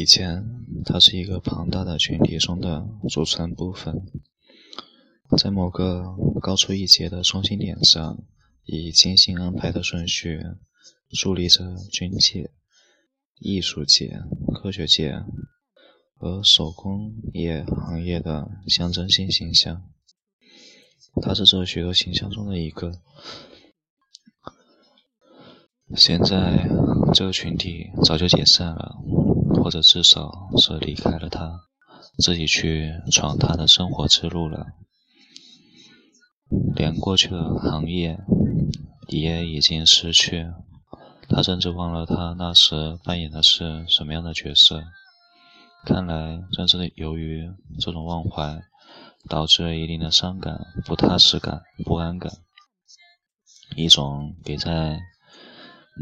以前，它是一个庞大的群体中的组成部分，在某个高出一截的中心点上，以精心安排的顺序，伫立着军界、艺术界、科学界和手工业行业的象征性形象。它是这许多形象中的一个。现在，这个群体早就解散了。或者至少是离开了他，自己去闯他的生活之路了。连过去的行业也已经失去，他甚至忘了他那时扮演的是什么样的角色。看来，正是由于这种忘怀，导致了一定的伤感、不踏实感、不安感，一种给在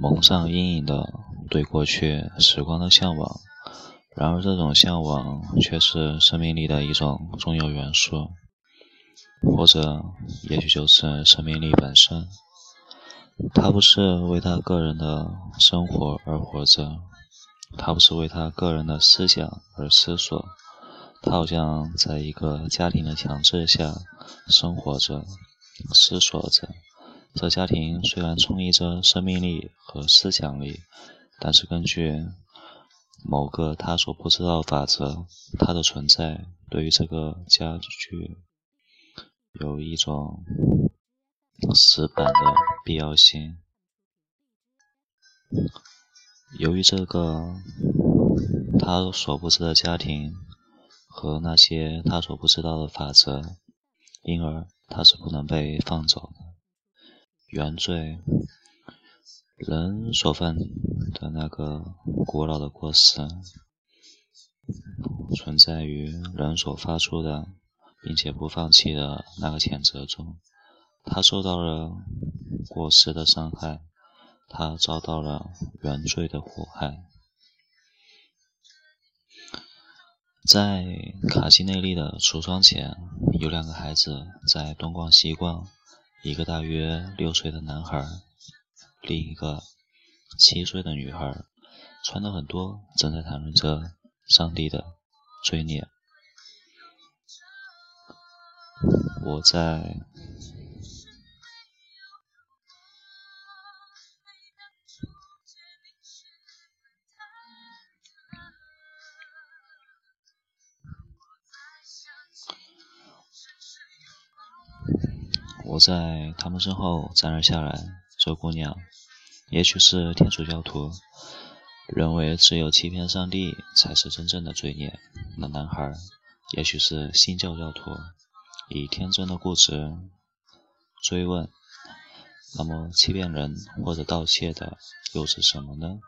蒙上阴影的对过去时光的向往。然而，这种向往却是生命力的一种重要元素，或者也许就是生命力本身。他不是为他个人的生活而活着，他不是为他个人的思想而思索，他好像在一个家庭的强制下生活着、思索着。这家庭虽然充溢着生命力和思想力，但是根据。某个他所不知道法则，他的存在对于这个家具有一种死板的必要性。由于这个他所不知的家庭和那些他所不知道的法则，因而他是不能被放走。原罪。人所犯的那个古老的过失，存在于人所发出的，并且不放弃的那个谴责中。他受到了过失的伤害，他遭到了原罪的祸害。在卡西内利的橱窗前，有两个孩子在东逛西逛，一个大约六岁的男孩。另一个七岁的女孩，穿的很多，正在谈论着上帝的罪孽。我在我在他们身后站了下来。这姑娘，也许是天主教徒，认为只有欺骗上帝才是真正的罪孽。那男孩，也许是新教教徒，以天真的固执追问：那么欺骗人或者盗窃的又是什么呢？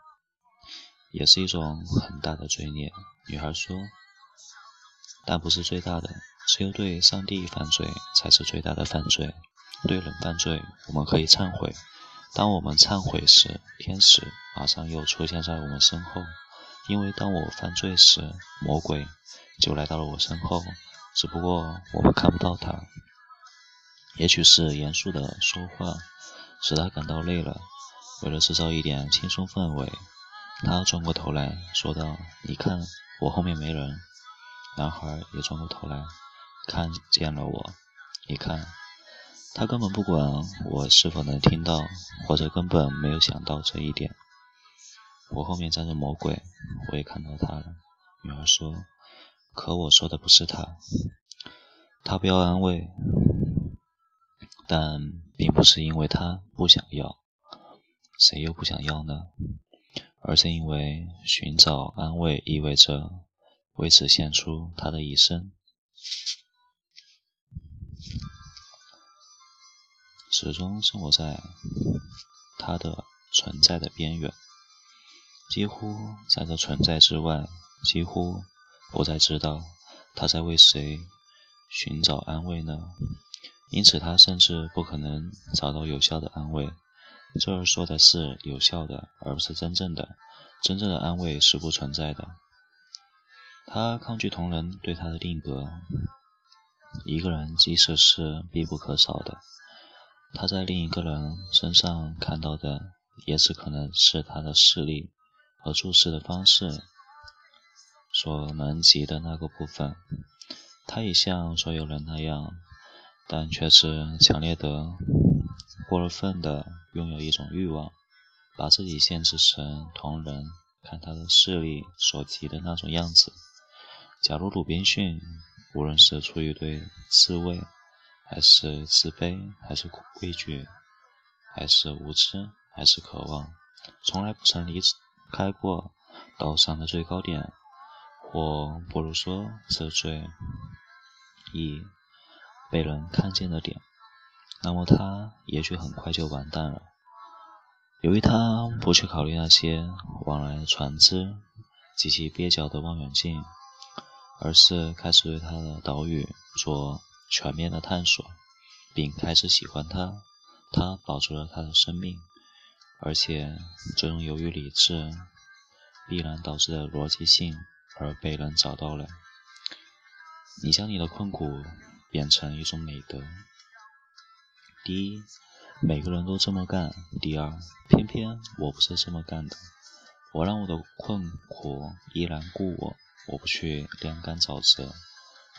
也是一种很大的罪孽。女孩说：但不是最大的，只有对上帝犯罪才是最大的犯罪。对人犯罪，我们可以忏悔。当我们忏悔时，天使马上又出现在我们身后，因为当我犯罪时，魔鬼就来到了我身后，只不过我们看不到他。也许是严肃的说话使他感到累了，为了制造一点轻松氛围，他转过头来说道：“你看，我后面没人。”男孩也转过头来，看见了我，你看。他根本不管我是否能听到，或者根本没有想到这一点。我后面站着魔鬼，我也看到他了。女儿说：“可我说的不是他，他不要安慰，但并不是因为他不想要，谁又不想要呢？而是因为寻找安慰意味着为此献出他的一生。”始终生活在他的存在的边缘，几乎在这存在之外，几乎不再知道他在为谁寻找安慰呢？因此，他甚至不可能找到有效的安慰。这儿说的是有效的，而不是真正的。真正的安慰是不存在的。他抗拒同人对他的定格。一个人即使是必不可少的。他在另一个人身上看到的，也只可能是他的视力和注视的方式。所能及的那个部分。他也像所有人那样，但却是强烈的、过了分的拥有一种欲望，把自己限制成同人看他的视力所及的那种样子。假如鲁滨逊，无论是出于对刺猬，还是自卑，还是畏惧，还是无知，还是渴望，从来不曾离开过岛上的最高点，或不如说是最。一被人看见的点，那么他也许很快就完蛋了。由于他不去考虑那些往来船只及其蹩脚的望远镜，而是开始对他的岛屿做全面的探索，并开始喜欢他。他保住了他的生命，而且这种由于理智必然导致的逻辑性而被人找到了。你将你的困苦变成一种美德。第一，每个人都这么干；第二，偏偏我不是这么干的。我让我的困苦依然故我，我不去晾干沼泽，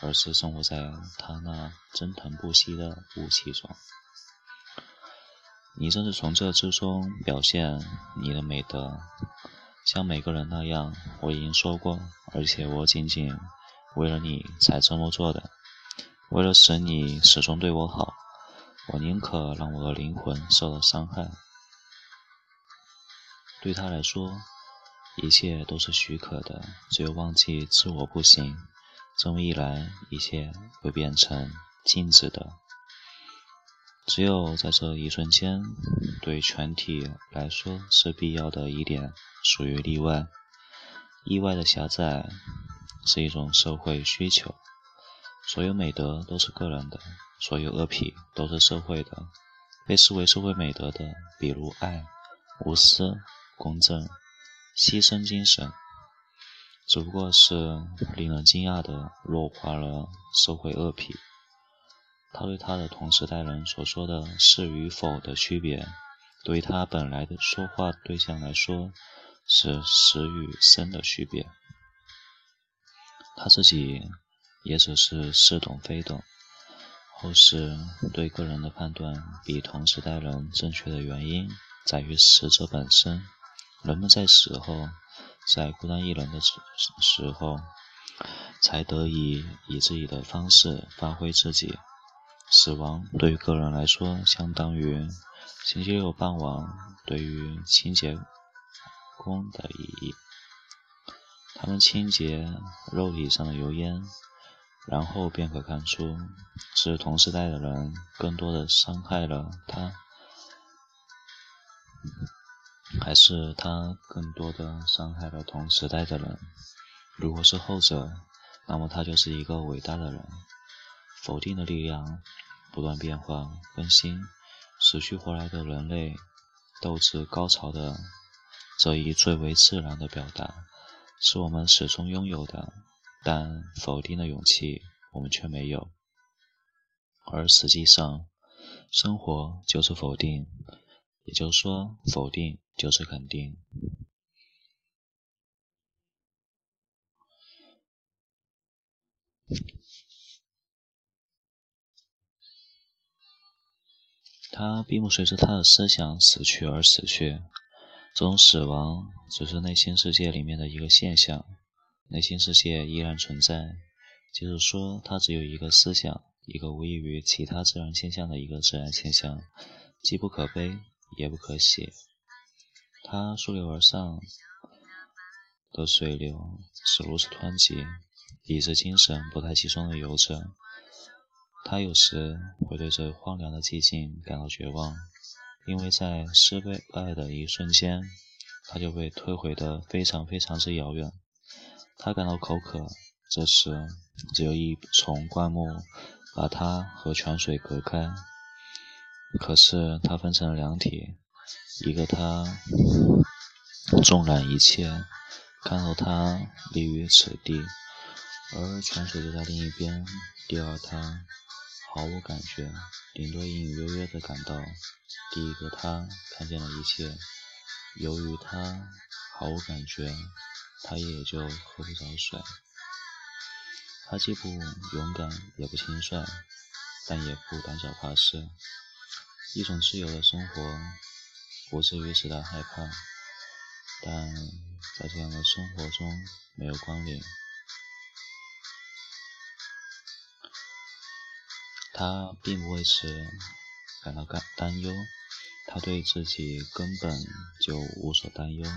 而是生活在他那蒸腾不息的雾气中。你正是从这之中表现你的美德，像每个人那样。我已经说过，而且我仅仅。为了你才这么做的，为了使你始终对我好，我宁可让我的灵魂受到伤害。对他来说，一切都是许可的，只有忘记自我不行。这么一来，一切会变成静止的。只有在这一瞬间，对全体来说是必要的一点属于例外，意外的狭窄。是一种社会需求。所有美德都是个人的，所有恶癖都是社会的。被视为社会美德的，比如爱、无私、公正、牺牲精神，只不过是令人惊讶的弱化了社会恶癖。他对他的同时代人所说的是与否的区别，对于他本来的说话对象来说，是实与生的区别。他自己也只是似懂非懂。后世对个人的判断比同时代人正确的原因，在于死者本身。人们在死后，在孤单一人的时时候，才得以以自己的方式发挥自己。死亡对于个人来说，相当于星期六傍晚对于清洁工的意义。他们清洁肉体上的油烟，然后便可看出是同时代的人更多的伤害了他，还是他更多的伤害了同时代的人。如果是后者，那么他就是一个伟大的人。否定的力量不断变化更新，死去活来的人类斗志高潮的这一最为自然的表达。是我们始终拥有的，但否定的勇气我们却没有。而实际上，生活就是否定，也就是说，否定就是肯定。他并不随着他的思想死去而死去。这种死亡只是内心世界里面的一个现象，内心世界依然存在，就是说，他只有一个思想，一个无异于其他自然现象的一个自然现象，既不可悲也不可喜。它溯流而上的水流是如此湍急，以致精神不太集中的游着。它有时会对这荒凉的寂静感到绝望。因为在失败的一瞬间，他就被推回的非常非常之遥远。他感到口渴，这时只有一丛灌木把他和泉水隔开。可是他分成了两体，一个他纵览一切，看到他立于此地，而泉水就在另一边。第二他。毫无感觉，顶多隐隐约约地感到，第一个他看见了一切。由于他毫无感觉，他也就喝不着水。他既不勇敢，也不轻率，但也不胆小怕事。一种自由的生活，不至于使他害怕，但在这样的生活中没有关联。他并不为此感到担担忧，他对自己根本就无所担忧。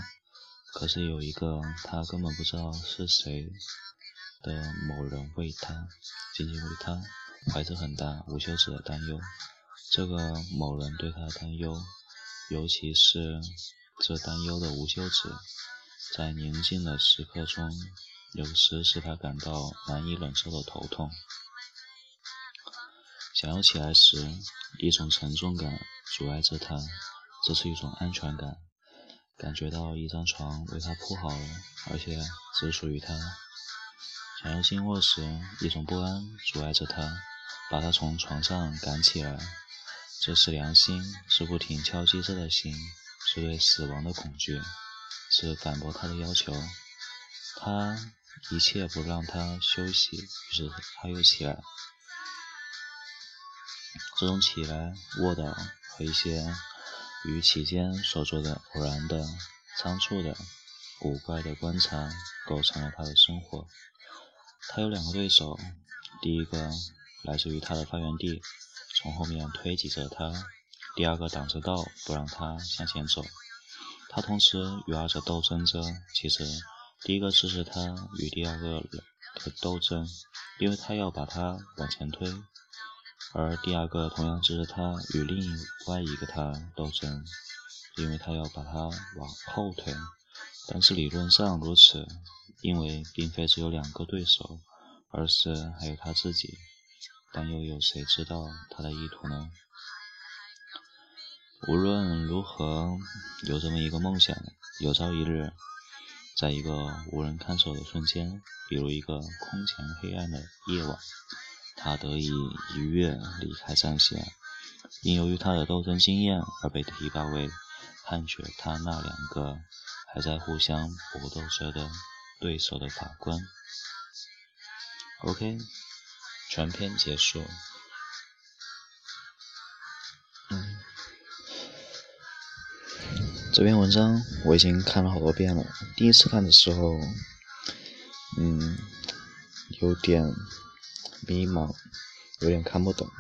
可是有一个他根本不知道是谁的某人为他，仅仅为他，怀着很大无休止的担忧。这个某人对他的担忧，尤其是这担忧的无休止，在宁静的时刻中，有时使他感到难以忍受的头痛。想要起来时，一种沉重感阻碍着他，这是一种安全感，感觉到一张床为他铺好了，而且只属于他。想要进卧时，一种不安阻碍着他，把他从床上赶起来。这是良心，是不停敲击着的心，是对死亡的恐惧，是反驳他的要求。他一切不让他休息，于是他又起来。这种起来、卧倒和一些与其间所做的偶然的、仓促的、古怪的观察，构成了他的生活。他有两个对手，第一个来自于他的发源地，从后面推挤着他；第二个挡着道，不让他向前走。他同时与二者斗争着。其实，第一个支持他与第二个的斗争，因为他要把他往前推。而第二个同样支持他与另外一个他斗争，因为他要把他往后推。但是理论上如此，因为并非只有两个对手，而是还有他自己。但又有谁知道他的意图呢？无论如何，有这么一个梦想：有朝一日，在一个无人看守的瞬间，比如一个空前黑暗的夜晚。他得以一跃离开战线，因由于他的斗争经验而被提拔为判决他那两个还在互相搏斗着的对手的法官。OK，全篇结束。嗯，这篇文章我已经看了好多遍了。第一次看的时候，嗯，有点。迷茫，有点看不懂，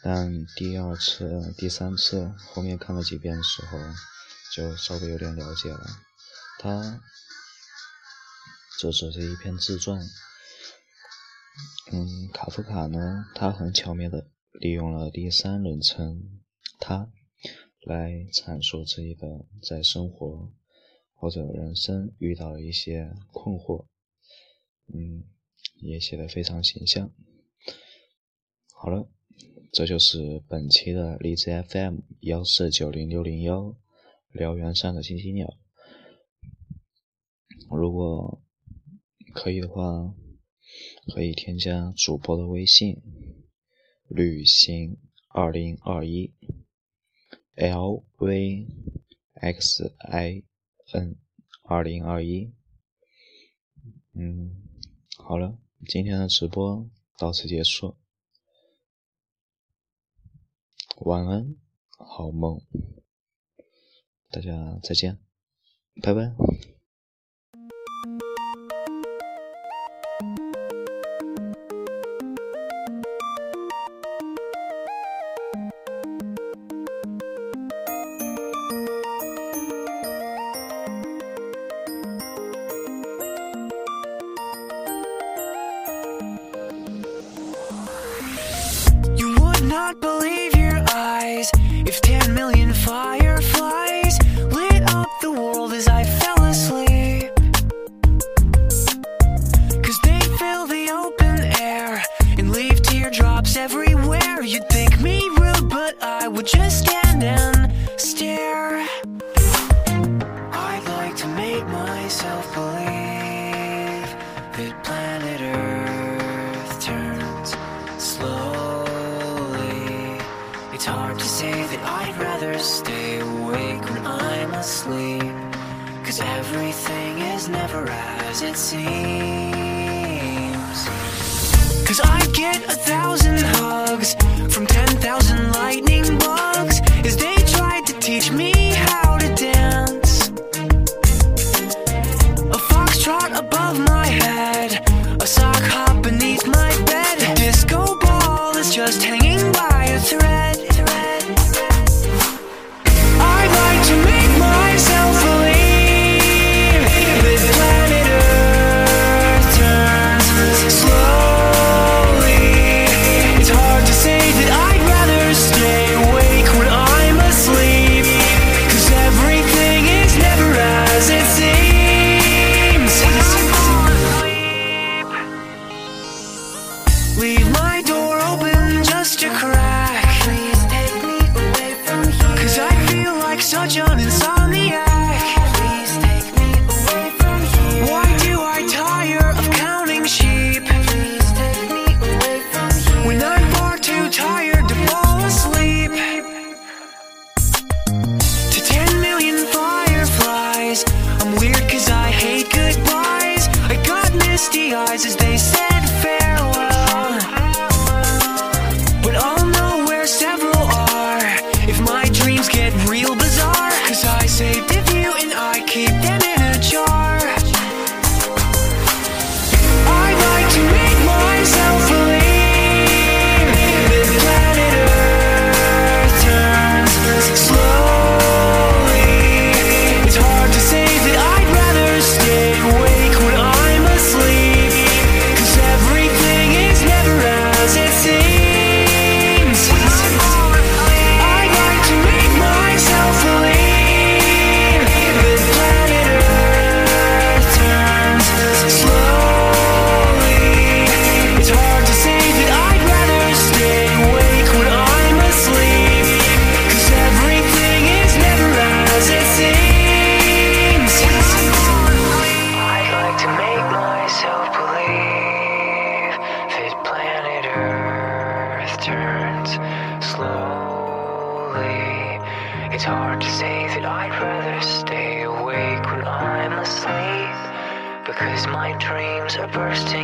但第二次、第三次后面看了几遍的时候，就稍微有点了解了。他这只是一篇自传，嗯，卡夫卡呢，他很巧妙的利用了第三人称他来阐述这一个在生活或者人生遇到的一些困惑，嗯。也写的非常形象。好了，这就是本期的荔枝 FM 幺四九零六零幺辽源上的星星鸟。如果可以的话，可以添加主播的微信：旅行二零二一 L V X I N 二零二一。嗯，好了。今天的直播到此结束，晚安，好梦，大家再见，拜拜。10 million fireflies everything is never as it seems. Cause I get a thousand hugs from ten thousand love. bursting.